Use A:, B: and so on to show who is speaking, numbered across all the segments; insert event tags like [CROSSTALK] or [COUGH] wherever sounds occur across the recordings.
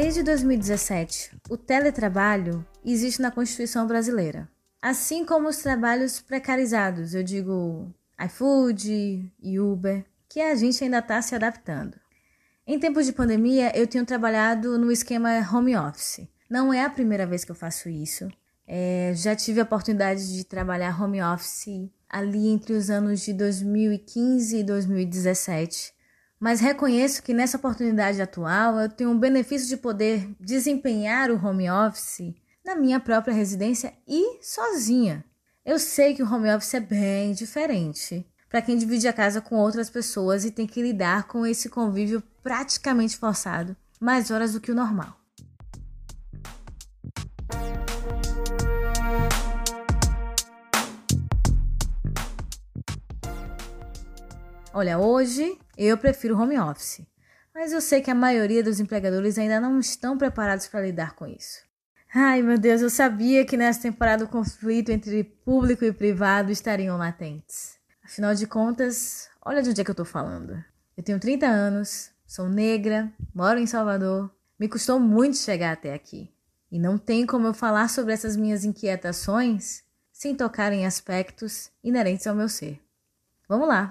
A: Desde 2017, o teletrabalho existe na Constituição brasileira. Assim como os trabalhos precarizados, eu digo iFood e Uber, que a gente ainda está se adaptando. Em tempos de pandemia, eu tenho trabalhado no esquema home office. Não é a primeira vez que eu faço isso. É, já tive a oportunidade de trabalhar home office ali entre os anos de 2015 e 2017. Mas reconheço que nessa oportunidade atual eu tenho o benefício de poder desempenhar o home office na minha própria residência e sozinha. Eu sei que o home office é bem diferente para quem divide a casa com outras pessoas e tem que lidar com esse convívio praticamente forçado, mais horas do que o normal. Olha, hoje eu prefiro home office, mas eu sei que a maioria dos empregadores ainda não estão preparados para lidar com isso. Ai meu Deus, eu sabia que nessa temporada o conflito entre público e privado estariam latentes. Afinal de contas, olha de onde é que eu tô falando. Eu tenho 30 anos, sou negra, moro em Salvador, me custou muito chegar até aqui. E não tem como eu falar sobre essas minhas inquietações sem tocar em aspectos inerentes ao meu ser. Vamos lá!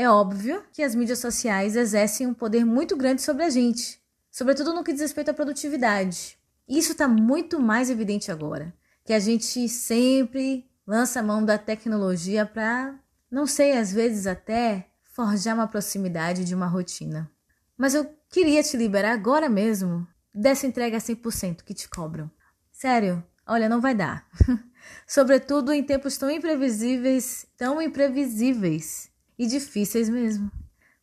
A: É óbvio que as mídias sociais exercem um poder muito grande sobre a gente, sobretudo no que diz respeito à produtividade. Isso está muito mais evidente agora, que a gente sempre lança a mão da tecnologia para, não sei, às vezes até forjar uma proximidade de uma rotina. Mas eu queria te liberar agora mesmo dessa entrega 100% que te cobram. Sério, olha, não vai dar. [LAUGHS] Sobretudo em tempos tão imprevisíveis, tão imprevisíveis e difíceis mesmo.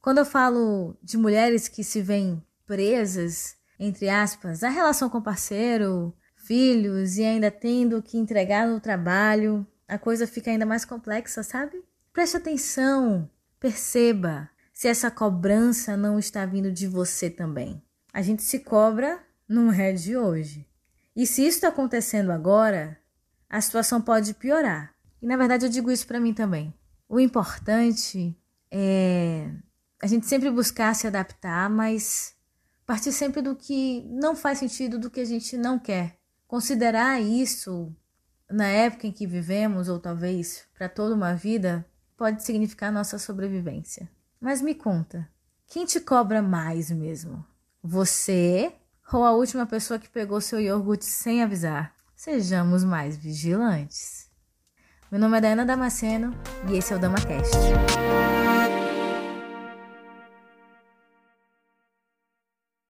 A: Quando eu falo de mulheres que se veem presas entre aspas, a relação com o parceiro, filhos e ainda tendo que entregar no trabalho, a coisa fica ainda mais complexa, sabe? Preste atenção, perceba se essa cobrança não está vindo de você também. A gente se cobra, não é de hoje. E se isso está acontecendo agora, a situação pode piorar. E na verdade eu digo isso para mim também. O importante é a gente sempre buscar se adaptar, mas Partir sempre do que não faz sentido, do que a gente não quer. Considerar isso na época em que vivemos, ou talvez para toda uma vida, pode significar nossa sobrevivência. Mas me conta, quem te cobra mais mesmo? Você ou a última pessoa que pegou seu iogurte sem avisar? Sejamos mais vigilantes. Meu nome é Dana Damasceno e esse é o DamaCast.